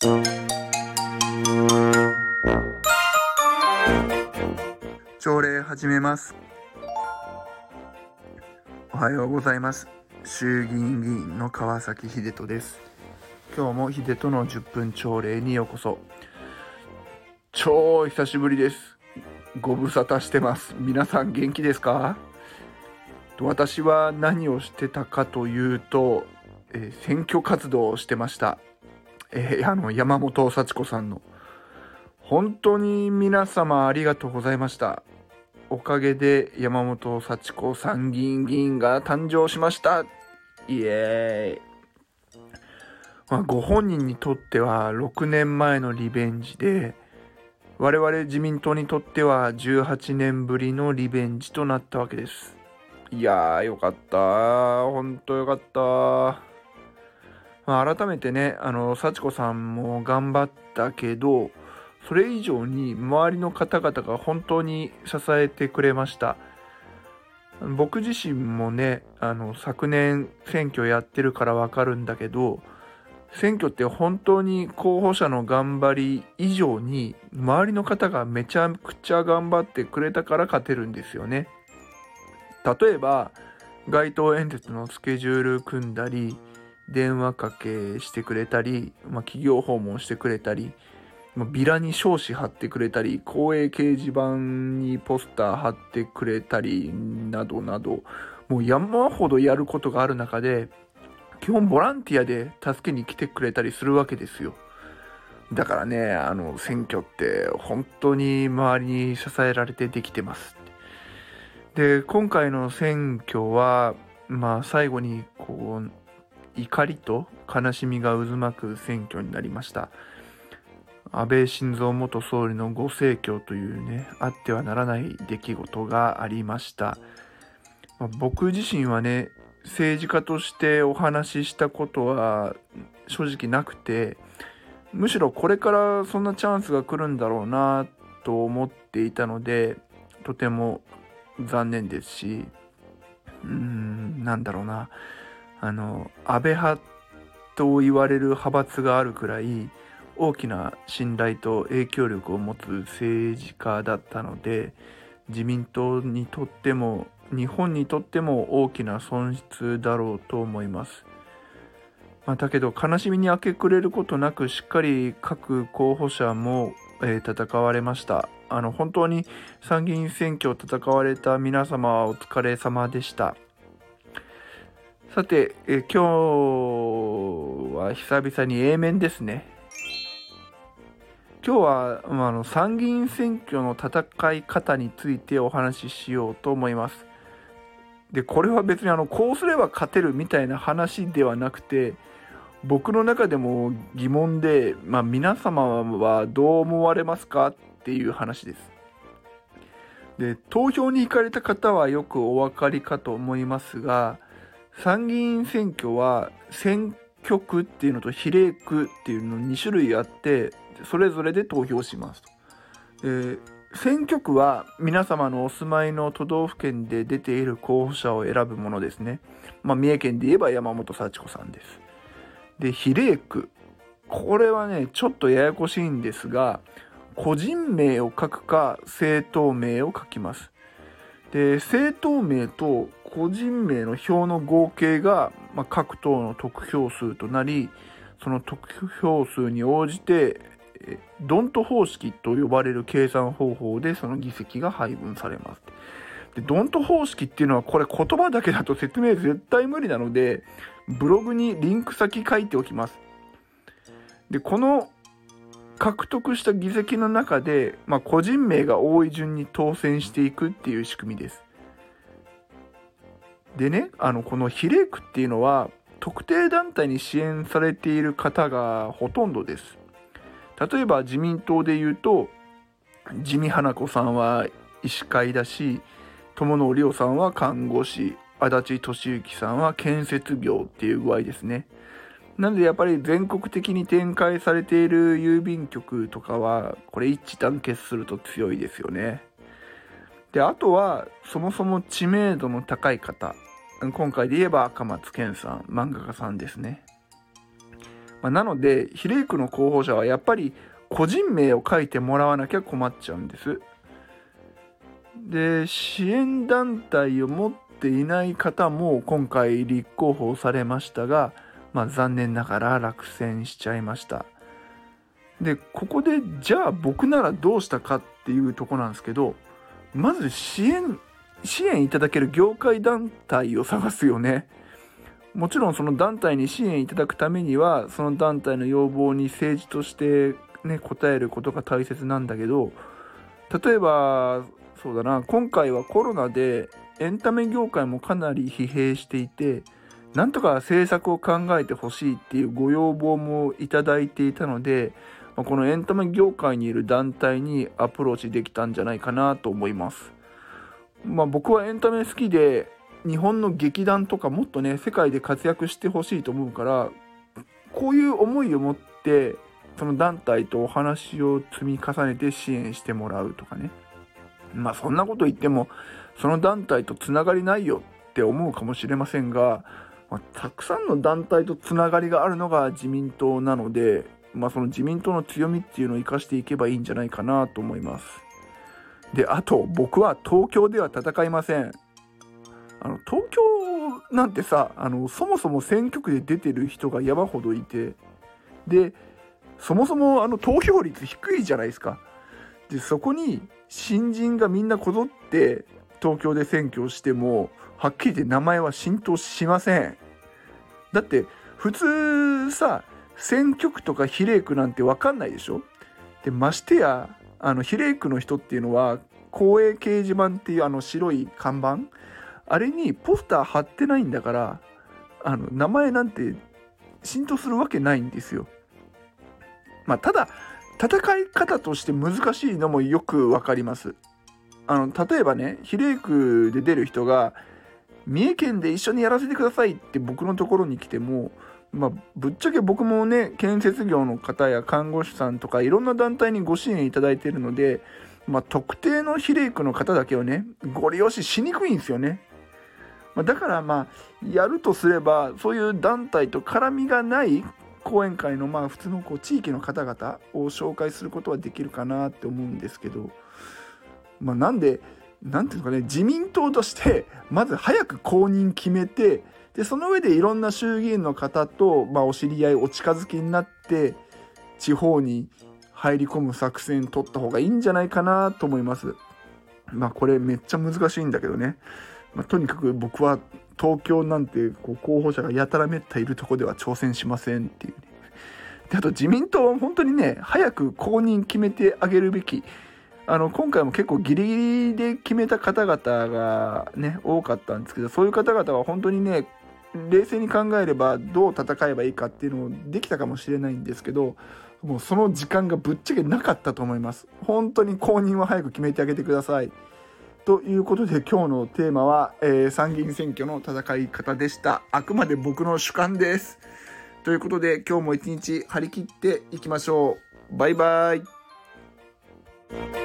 朝礼始めます。おはようございます。衆議院議員の川崎秀人です。今日も秀人の10分朝礼にようこそ。超久しぶりです。ご無沙汰してます。皆さん元気ですか？私は何をしてたかというと、えー、選挙活動をしてました、えー、あの山本幸子さんの。本当に皆様ありがとうございました。おかげで山本幸子参議院議員が誕生しました。イエーイ、まあ、ご本人にとっては6年前のリベンジで我々自民党にとっては18年ぶりのリベンジとなったわけです。いやーよかった本当よかった、まあ、改めてねあの幸子さんも頑張ったけどそれ以上に周りの方々が本当に支えてくれました。僕自身もねあの昨年選挙やってるから分かるんだけど選挙って本当に候補者の頑張り以上に周りの方がめちゃくちゃ頑張ってくれたから勝てるんですよね。例えば街頭演説のスケジュール組んだり電話かけしてくれたり、まあ、企業訪問してくれたりまあビラに彰子貼ってくれたり、公営掲示板にポスター貼ってくれたり、などなど、もう山ほどやることがある中で、基本ボランティアで助けに来てくれたりするわけですよ。だからね、あの、選挙って本当に周りに支えられてできてます。で、今回の選挙は、まあ最後にこう、怒りと悲しみが渦巻く選挙になりました。安倍晋三元総理のご逝去というね、あってはならない出来事がありました。まあ、僕自身はね、政治家としてお話ししたことは正直なくて、むしろこれからそんなチャンスが来るんだろうなと思っていたので、とても残念ですし、うーん、なんだろうな、あの、安倍派と言われる派閥があるくらい、大きな信頼と影響力を持つ政治家だったので自民党にとっても日本にとっても大きな損失だろうと思います。まあ、だけど悲しみに明け暮れることなくしっかり各候補者も、えー、戦われました。あの本当に参議院選挙を戦われた皆様はお疲れ様でした。さて、え、今日は久々に A 面ですね。今日は、まあ、あの参議院選挙の戦い方についてお話ししようと思います。でこれは別にあのこうすれば勝てるみたいな話ではなくて僕の中でも疑問で、まあ、皆様はどう思われますかっていう話です。で投票に行かれた方はよくお分かりかと思いますが参議院選挙は選挙区っていうのと比例区っていうの2種類あってそれぞれで投票しますと。え選挙区は皆様のお住まいの都道府県で出ている候補者を選ぶものですね。まあ、三重県で言えば山本幸子さんです。で、比例区。これはね、ちょっとややこしいんですが、個人名を書くか政党名を書きます。で、政党名と個人名の票の合計が、まあ、各党の得票数となり、その得票数に応じてドント方式と呼ばれる計算方法でその議席が配分されます。でドント方式っていうのはこれ言葉だけだと説明絶対無理なのでブログにリンク先書いておきます。でこの獲得した議席の中で、まあ、個人名が多い順に当選していくっていう仕組みです。でねあのこの比例区っていうのは特定団体に支援されている方がほとんどです。例えば自民党で言うと地味花子さんは医師会だし友野里夫さんは看護師足立俊之さんは建設業っていう具合ですね。なのでやっぱり全国的に展開されている郵便局とかはこれ一致団結すると強いですよね。であとはそもそも知名度の高い方今回で言えば赤松健さん漫画家さんですね。まあ、なので比例区の候補者はやっぱり個人名を書いてもらわなきゃ困っちゃうんですで支援団体を持っていない方も今回立候補されましたが、まあ、残念ながら落選しちゃいました。でここでじゃあ僕ならどうしたかっていうとこなんですけどまず支援支援いただける業界団体を探すよね。もちろんその団体に支援いただくためにはその団体の要望に政治としてね応えることが大切なんだけど例えばそうだな今回はコロナでエンタメ業界もかなり疲弊していてなんとか政策を考えてほしいっていうご要望もいただいていたのでこのエンタメ業界にいる団体にアプローチできたんじゃないかなと思います。まあ、僕はエンタメ好きで日本の劇団とかもっとね世界で活躍してほしいと思うからこういう思いを持ってその団体とお話を積み重ねて支援してもらうとかねまあそんなこと言ってもその団体とつながりないよって思うかもしれませんが、まあ、たくさんの団体とつながりがあるのが自民党なのでまあ、その自民党の強みっていうのを生かしていけばいいんじゃないかなと思います。で、あと僕は東京では戦いません。あの東京なんてさあのそもそも選挙区で出てる人が山ほどいてでそもそもあの投票率低いじゃないですか。でそこに新人がみんなこぞって東京で選挙をしてもはっきり言って名前は浸透しません。だって普通さ選挙区とか比例区なんて分かんないでしょ？でましてやあの比例区の人っていうのは公営掲示板っていうあの白い看板？あれにポスター貼ってないんだからあの名前なんて浸透するわけないんですよ。まあ、ただ戦い方として難しいのもよく分かります。あの例えばね比例区で出る人が三重県で一緒にやらせてくださいって僕のところに来てもまあ、ぶっちゃけ僕もね建設業の方や看護師さんとかいろんな団体にご支援いただいているので、まあ、特定の比例区の方だけをねご利用ししにくいんですよね。まあ、だからまあやるとすればそういう団体と絡みがない講演会のまあ普通のこう地域の方々を紹介することはできるかなって思うんですけど、まあ、なんで何ていうのかね自民党としてまず早く公認決めてでその上でいろんな衆議院の方と、まあ、お知り合いお近づきになって地方に入り込む作戦取った方がいいんじゃないかなと思います。まあこれめっちゃ難しいんだけどね。まあ、とにかく僕は東京なんてこう候補者がやたらめったいるとこでは挑戦しませんっていうね。であと自民党は本当にね早く公認決めてあげるべき。あの今回も結構ギリギリで決めた方々がね多かったんですけどそういう方々は本当にね冷静に考えればどう戦えばいいかっていうのもできたかもしれないんですけどもうその時間がぶっちゃけなかったと思います。本当に公認は早く決めてあげてください。ということで今日のテーマは、えー、参議院選挙の戦い方でした。あくまで僕の主観です。ということで今日も一日張り切っていきましょう。バイバイ。